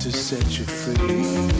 to set you free.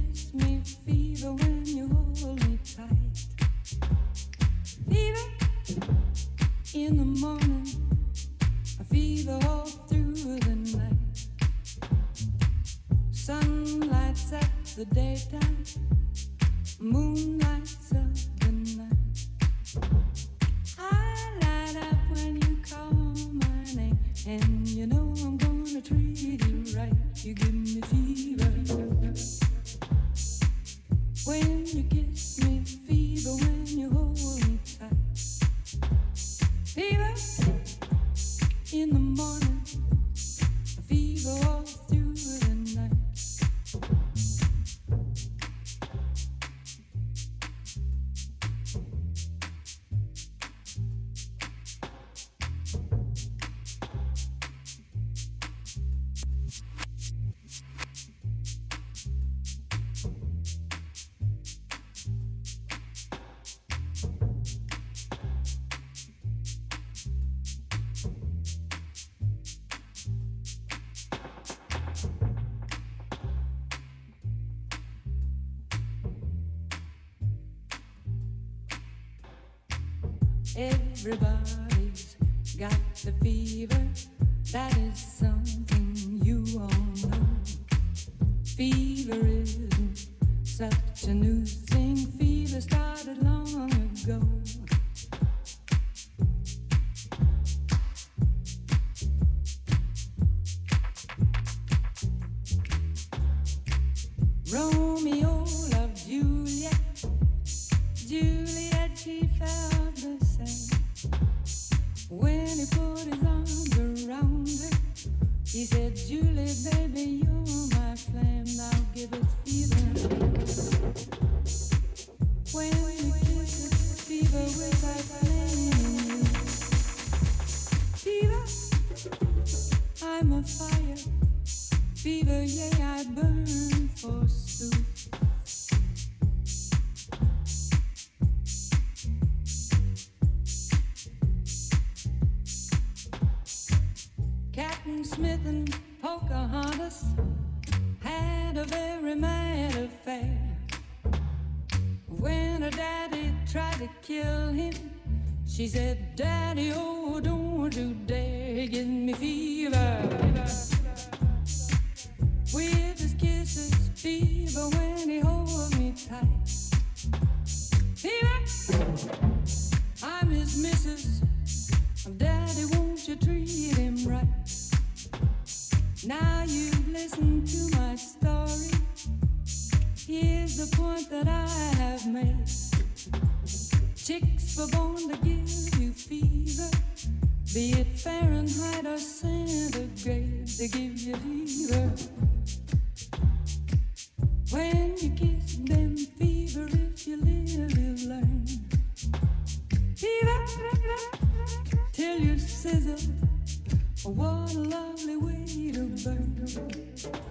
till you sizzle. What a lovely way to burn.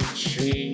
fucking tree.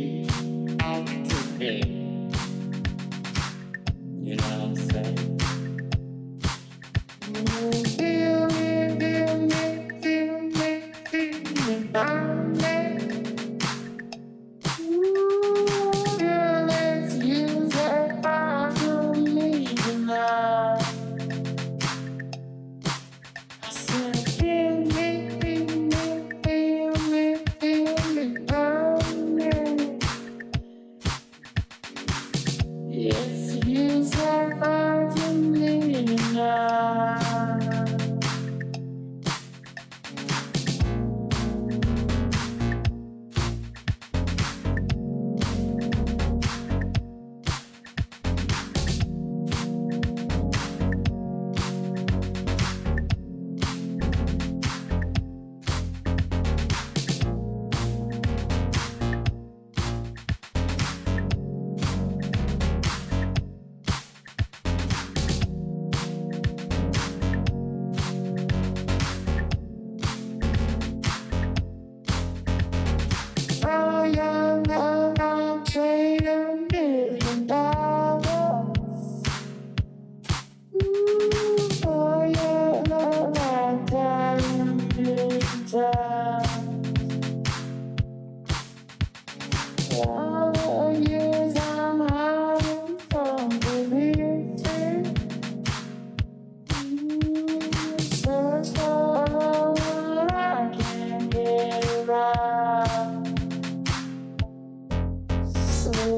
so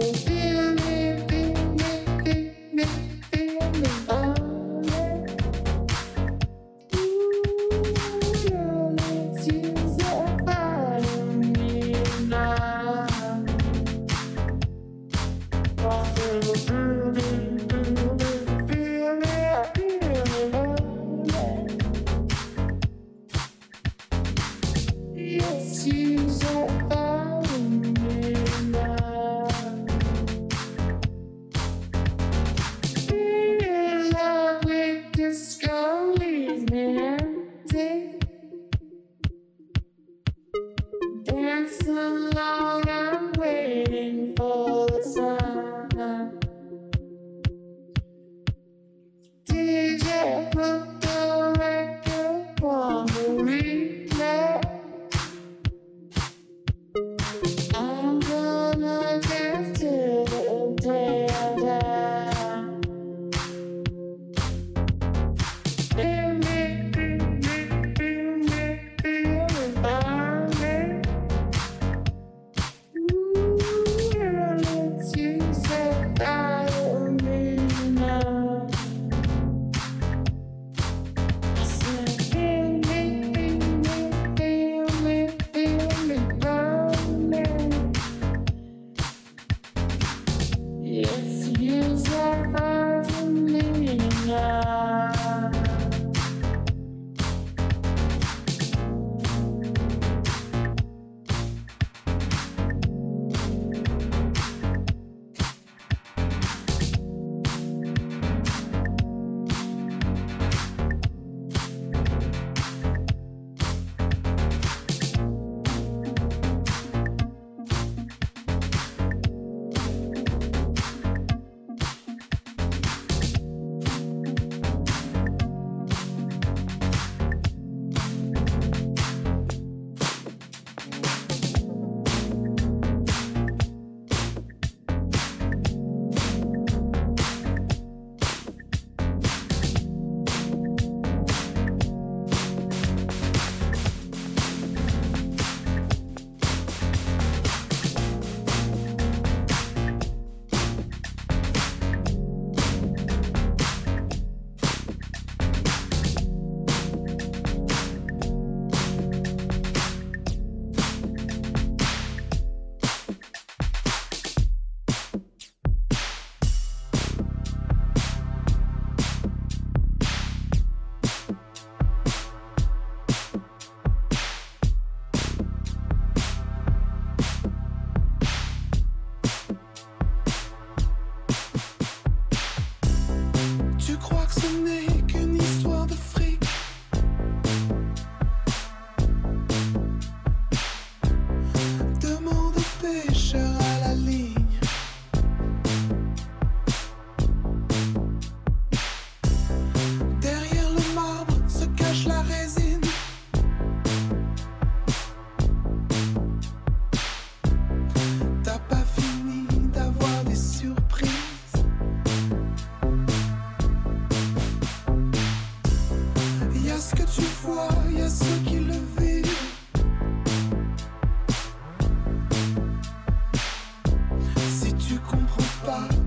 un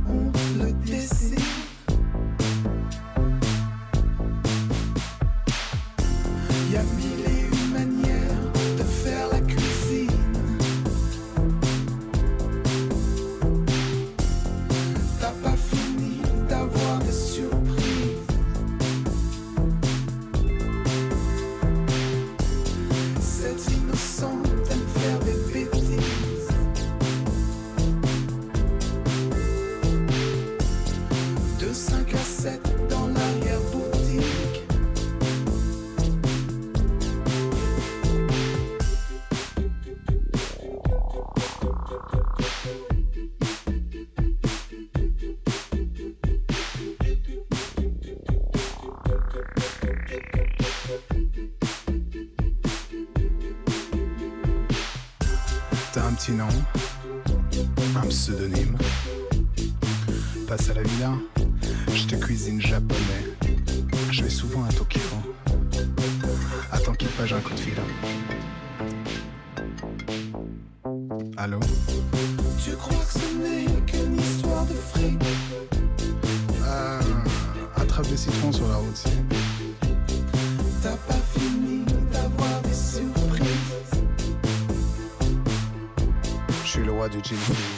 suis